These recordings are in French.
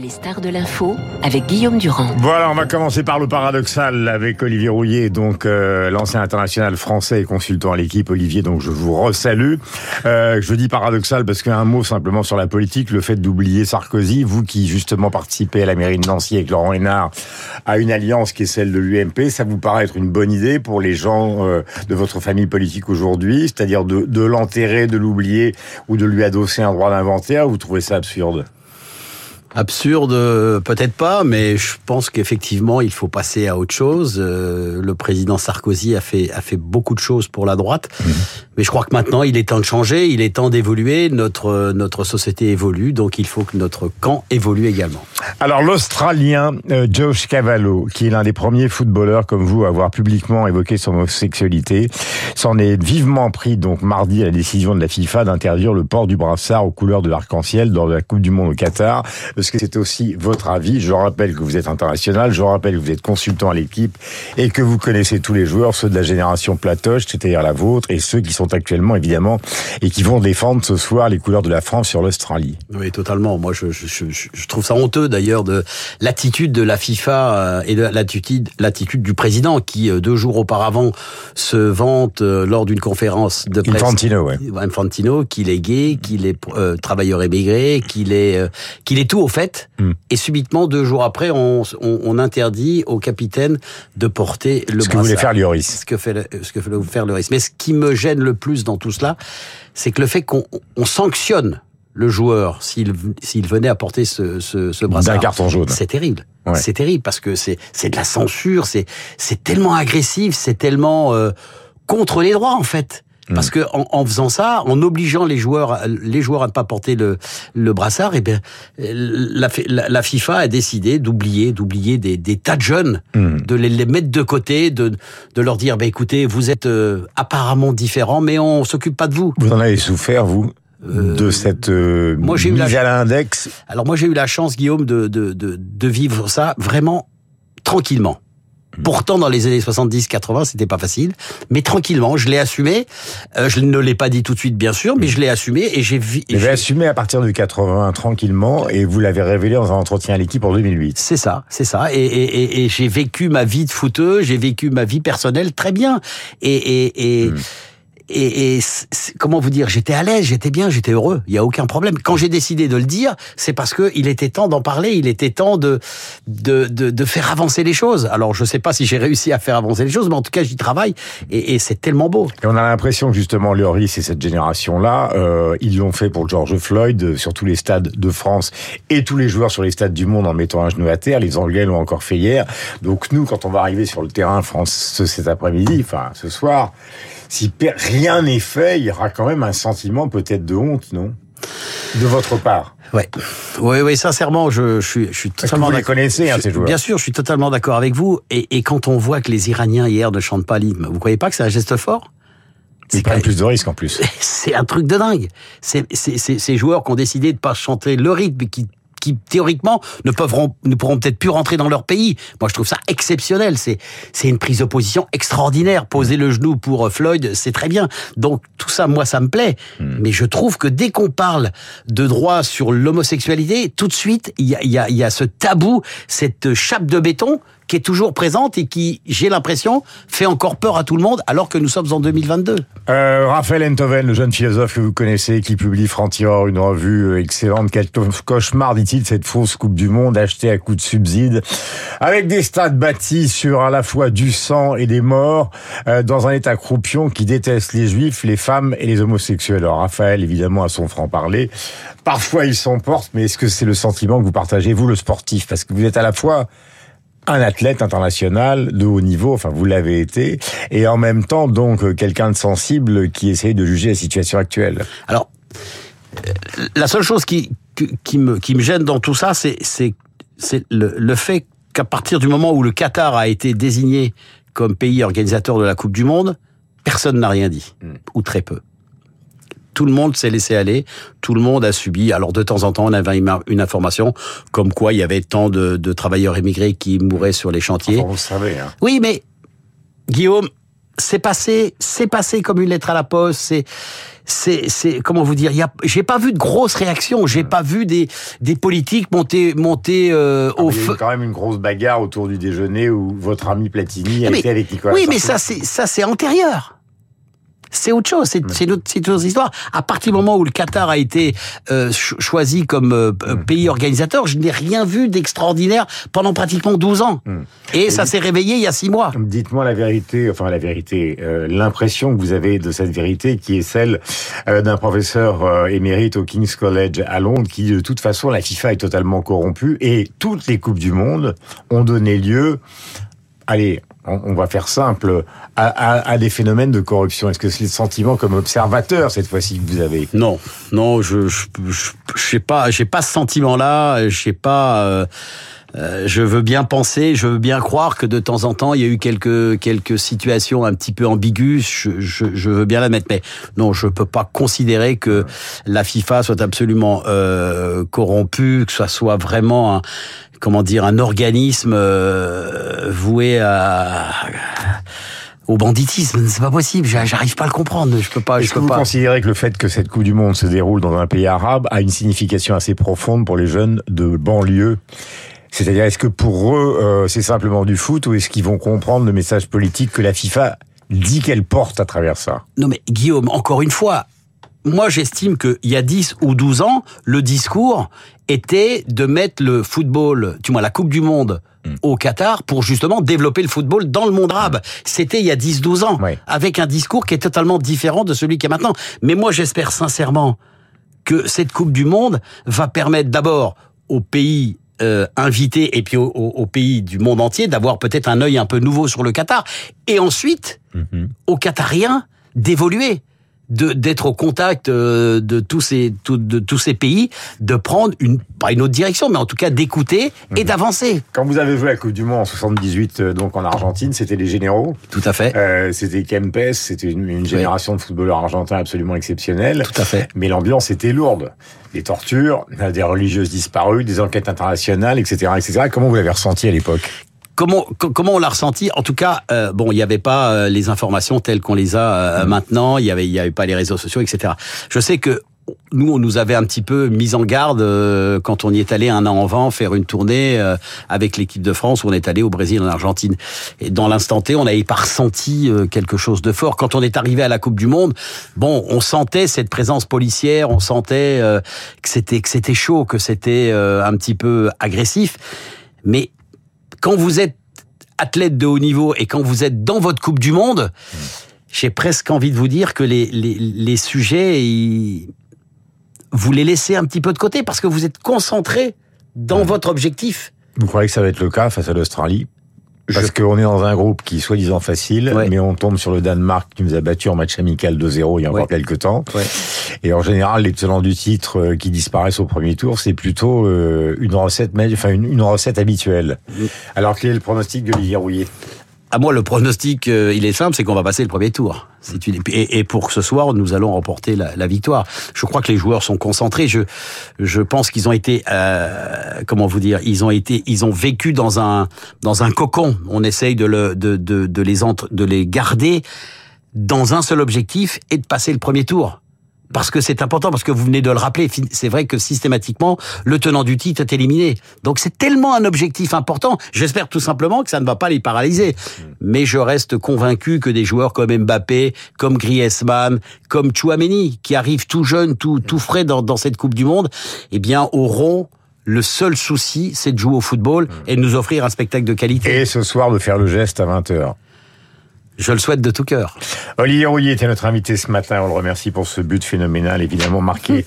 Les stars de l'info avec Guillaume Durand. Voilà, on va commencer par le paradoxal avec Olivier Rouillet, donc euh, l'ancien international français et consultant à l'équipe. Olivier, donc je vous resalue. Euh, je dis paradoxal parce qu'un mot simplement sur la politique, le fait d'oublier Sarkozy, vous qui justement participez à la mairie de Nancy avec Laurent Hénard à une alliance qui est celle de l'UMP, ça vous paraît être une bonne idée pour les gens euh, de votre famille politique aujourd'hui, c'est-à-dire de, de l'enterrer, de l'oublier ou de lui adosser un droit d'inventaire Vous trouvez ça absurde? Absurde, euh, peut-être pas, mais je pense qu'effectivement, il faut passer à autre chose. Euh, le président Sarkozy a fait a fait beaucoup de choses pour la droite, mmh. mais je crois que maintenant, il est temps de changer, il est temps d'évoluer. Notre notre société évolue, donc il faut que notre camp évolue également. Alors l'Australien euh, Josh Cavallo, qui est l'un des premiers footballeurs comme vous à avoir publiquement évoqué son homosexualité, s'en est vivement pris donc mardi à la décision de la FIFA d'interdire le port du brassard aux couleurs de l'arc-en-ciel dans la Coupe du Monde au Qatar parce que c'est aussi votre avis. Je rappelle que vous êtes international, je rappelle que vous êtes consultant à l'équipe et que vous connaissez tous les joueurs, ceux de la génération Platoche, c'est-à-dire la vôtre, et ceux qui sont actuellement évidemment et qui vont défendre ce soir les couleurs de la France sur l'Australie. Oui, totalement. Moi, je, je, je, trouve ça honteux d'ailleurs de l'attitude de la FIFA euh, et de l'attitude, l'attitude du président qui euh, deux jours auparavant se vante euh, lors d'une conférence de presse. Infantino, ouais. Infantino, qu'il est gay, qu'il est euh, travailleur émigré, qu'il est euh, qu'il est tout fait. Hmm. Et subitement, deux jours après, on, on, on, interdit au capitaine de porter le Ce que voulait faire Lloris. Ce que, fait, ce que voulait faire Lloris. Mais ce qui me gêne le plus dans tout cela, c'est que le fait qu'on on sanctionne le joueur s'il s'il venait à porter ce, ce, ce brassard. D'un carton jaune. C'est terrible. Ouais. C'est terrible parce que c'est c'est de la censure. C'est c'est tellement agressif. C'est tellement euh, contre les droits en fait. Parce que en, en, faisant ça, en obligeant les joueurs, les joueurs à ne pas porter le, le brassard, et eh bien la, la, la, FIFA a décidé d'oublier, d'oublier des, des, tas de jeunes, mmh. de les, les, mettre de côté, de, de leur dire, bah, écoutez, vous êtes euh, apparemment différents, mais on s'occupe pas de vous. Vous en avez souffert, vous de cette euh, moi, mise la... à l'index? Alors moi j'ai eu la chance, Guillaume, de, de, de, de vivre ça vraiment tranquillement. Pourtant, dans les années 70-80, c'était pas facile, mais tranquillement, je l'ai assumé. Euh, je ne l'ai pas dit tout de suite, bien sûr, mais je l'ai assumé et j'ai vu. Vous l'avez assumé à partir de 80, tranquillement, et vous l'avez révélé dans un entretien à l'équipe en 2008. C'est ça, c'est ça. Et, et, et, et j'ai vécu ma vie de footeux, j'ai vécu ma vie personnelle très bien. Et, et, mmh et, et comment vous dire, j'étais à l'aise, j'étais bien, j'étais heureux. Il y a aucun problème. Quand j'ai décidé de le dire, c'est parce que il était temps d'en parler, il était temps de, de de, de faire avancer les choses. Alors je sais pas si j'ai réussi à faire avancer les choses, mais en tout cas j'y travaille et, c'est tellement beau. Et on a l'impression que justement Lloris et cette génération-là, euh, ils l'ont fait pour George Floyd sur tous les stades de France et tous les joueurs sur les stades du monde en mettant un genou à terre. Les Anglais l'ont encore fait hier. Donc nous, quand on va arriver sur le terrain France cet après-midi, enfin ce soir si rien n'est fait, il y aura quand même un sentiment peut-être de honte, non? De votre part? Ouais, oui, oui, sincèrement, je, je suis, je suis totalement. Vous les connaissez, hein, ces joueurs. Bien sûr, je suis totalement d'accord avec vous. Et, et, quand on voit que les Iraniens hier ne chantent pas l'hymne, vous croyez pas que c'est un geste fort? Ils prennent plus de risques en plus. C'est un truc de dingue. C'est ces joueurs qui ont décidé de pas chanter le rythme, qui qui théoriquement ne pourront, ne pourront peut-être plus rentrer dans leur pays. Moi, je trouve ça exceptionnel. C'est c'est une prise de position extraordinaire. Poser le genou pour euh, Floyd, c'est très bien. Donc tout ça, moi, ça me plaît. Hmm. Mais je trouve que dès qu'on parle de droit sur l'homosexualité, tout de suite, il y a, y, a, y a ce tabou, cette chape de béton qui est toujours présente et qui, j'ai l'impression, fait encore peur à tout le monde alors que nous sommes en 2022. Euh, Raphaël Enthoven, le jeune philosophe que vous connaissez, qui publie Franc-Tireur, une revue euh, excellente. Quel cauchemar, dit-il, cette fausse Coupe du Monde achetée à coup de subsides, avec des stades bâtis sur à la fois du sang et des morts, euh, dans un état croupion qui déteste les juifs, les femmes et les homosexuels. Alors Raphaël, évidemment, à son franc-parler, parfois il s'emporte, mais est-ce que c'est le sentiment que vous partagez, vous, le sportif? Parce que vous êtes à la fois un athlète international de haut niveau, enfin vous l'avez été, et en même temps donc quelqu'un de sensible qui essaye de juger la situation actuelle. Alors, la seule chose qui, qui, me, qui me gêne dans tout ça, c'est le, le fait qu'à partir du moment où le Qatar a été désigné comme pays organisateur de la Coupe du Monde, personne n'a rien dit, mm. ou très peu tout le monde s'est laissé aller, tout le monde a subi. Alors de temps en temps, on avait une information comme quoi il y avait tant de, de travailleurs émigrés qui mouraient sur les chantiers. Enfin, vous savez. Hein. Oui, mais Guillaume, c'est passé, c'est passé comme une lettre à la poste. C'est c'est, c'est comment vous dire, y a, j'ai pas vu de grosses réactions, j'ai pas vu des des politiques monter monter euh, Ah, au mais Il y a eu feu. quand même une grosse bagarre autour du déjeuner où votre ami Platini a Mais- été avec Nicolas Oui, mais ça c'est ça c'est antérieur. C'est autre chose, c'est notre, c'est notre histoire. À partir du moment où le Qatar a été euh, cho- choisi comme euh, pays organisateur, je n'ai rien vu d'extraordinaire pendant pratiquement 12 ans. Et ça s'est réveillé il y a 6 mois. Dites-moi la vérité, enfin la vérité, euh, l'impression que vous avez de cette vérité qui est celle d'un professeur émérite au King's College à Londres qui de toute façon la FIFA est totalement corrompue et toutes les coupes du monde ont donné lieu, allez, on, va faire simple, à des phénomènes de corruption. Est-ce que c'est le sentiment comme observateur cette fois-ci que vous avez? Non, non, je je je, je sais pas, j'ai pas ce sentiment-là, je sais pas. euh, euh, je veux bien penser, je veux bien croire que de temps en temps il y a eu quelques quelques situations un petit peu ambiguës. Je, je, je veux bien l'admettre, mais non, je peux pas considérer que la FIFA soit absolument euh, corrompue, que ça soit vraiment un comment dire un organisme euh, voué à au banditisme. C'est pas possible. j'a- J'arrive pas à le comprendre. Je peux pas. Est-ce que vous pas. considérez que le fait que cette Coupe du Monde se déroule dans un pays arabe a une signification assez profonde pour les jeunes de banlieue? C'est-à-dire, est-ce que pour eux, euh, c'est simplement du foot ou est-ce qu'ils vont comprendre le message politique que la FIFA dit qu'elle porte à travers ça? Non mais Guillaume, encore une fois, moi j'estime qu'il y a 10 ou 12 ans, le discours était de mettre le football, tu vois, la Coupe du Monde au Qatar pour justement développer le football dans le monde arabe. C'était il y a 10-12 ans, avec un discours qui est totalement différent de celui qui est maintenant. Mais moi j'espère sincèrement que cette Coupe du Monde va permettre d'abord aux pays euh, invités et puis aux, aux- aux pays du monde entier d'avoir peut-être un œil un peu nouveau sur le Qatar. Et ensuite, aux Qatariens d'évoluer, d'être au contact euh, de tous ces de tous ces pays, de prendre une pas une autre direction, mais en tout cas d'écouter et d'avancer. Quand vous avez joué la Coupe du Monde en 78, euh, donc en Argentine, c'était les généraux, Tout à fait. euh, c'était Kempes, c'était une, une génération de footballeurs argentins absolument exceptionnelle. Tout à fait. Mais l'ambiance était lourde. Des tortures, des religieuses disparues, des enquêtes internationales, etc., etc. Comment vous l'avez ressenti à l'époque? Comment co- comment on l'a ressenti? En tout cas, euh, bon, il n'y avait pas euh, les informations telles qu'on les a euh, maintenant. Il y avait il y avait pas les réseaux sociaux, etc. Je sais que nous, on nous avait un petit peu mis en garde euh, quand on y est allé un an avant faire une tournée euh, avec l'équipe de France où on est allé au Brésil, en Argentine. Et dans l'instant T, on n'avait pas ressenti euh, quelque chose de fort. Quand on est arrivé à la Coupe du Monde, bon, on sentait cette présence policière, on sentait que c'était que c'était chaud, que c'était un petit peu agressif. Mais quand vous êtes athlète de haut niveau et quand vous êtes dans votre Coupe du Monde, j'ai presque envie de vous dire que les, les, les sujets, ils- vous les laissez un petit peu de côté parce que vous êtes concentré dans votre objectif. Vous croyez que ça va être le cas face à l'Australie? Parce qu'on est dans un groupe qui est soi-disant facile, Ouais. mais on tombe sur le Danemark qui nous a battu en match amical 2-0 il y a encore Ouais. quelques temps. Ouais. Et en général, les tenants du titre euh, qui disparaissent au premier tour, c'est plutôt euh, une recette, enfin une, recette habituelle. Alors quel est le pronostic d'Olivier Rouillet? À moi, le pronostic, euh, il est simple, c'est qu'on va passer le premier tour. Et pour ce soir, nous allons remporter la, la victoire. Je crois que les joueurs sont concentrés. Je, je pense qu'ils ont été, euh, comment vous dire, ils ont été, ils ont vécu dans un dans un cocon. On essaye de le de de, de les entre, de les garder dans un seul objectif et de passer le premier tour. Parce que c'est important, parce que vous venez de le rappeler, c'est vrai que systématiquement, le tenant du titre est éliminé. Donc c'est tellement un objectif important, j'espère tout simplement que ça ne va pas les paralyser. Mais je reste convaincu que des joueurs comme Mbappé, comme Griezmann, comme Chouameni, qui arrivent tout jeunes, tout, tout frais dans, dans cette Coupe du Monde, eh bien auront le seul souci, c'est de jouer au football et de nous offrir un spectacle de qualité. Et ce soir de faire le geste à 20h. Je le souhaite de tout cœur. Olivier Rouillet était notre invité ce matin. On le remercie pour ce but phénoménal, évidemment marqué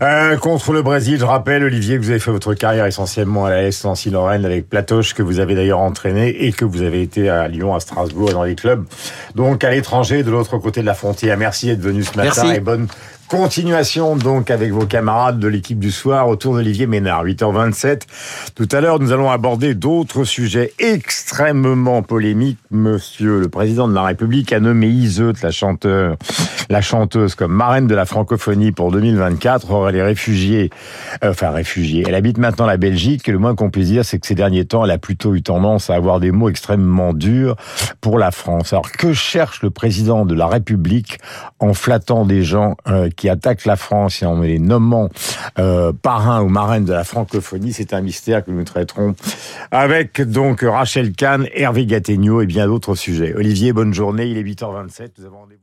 euh, contre le Brésil. Je rappelle, Olivier, que vous avez fait votre carrière essentiellement à la S Nancy-Lorraine avec Platoche, que vous avez d'ailleurs entraîné et que vous avez été à Lyon, à Strasbourg, dans les clubs. Donc à l'étranger, de l'autre côté de la frontière. Merci d'être venu ce matin Merci. et bonne Continuation donc avec vos camarades de l'équipe du soir autour d'Olivier Ménard, 8h27. Tout à l'heure, nous allons aborder d'autres sujets extrêmement polémiques. Monsieur le président de la République a nommé Iseut, la la chanteuse, comme marraine de la francophonie pour 2024. Or, elle est réfugiée, euh, enfin réfugiée. Elle habite maintenant la Belgique et le moins qu'on puisse dire, c'est que ces derniers temps, elle a plutôt eu tendance à avoir des mots extrêmement durs pour la France. Alors, que cherche le président de la République en flattant des gens euh, qui attaquent la France et en les nommant euh, parrain ou marraine de la francophonie, c'est un mystère que nous traiterons avec donc Rachel Kahn, Hervé Gattegno et bien d'autres sujets. Olivier, bonne journée, il est 8h27, nous avons.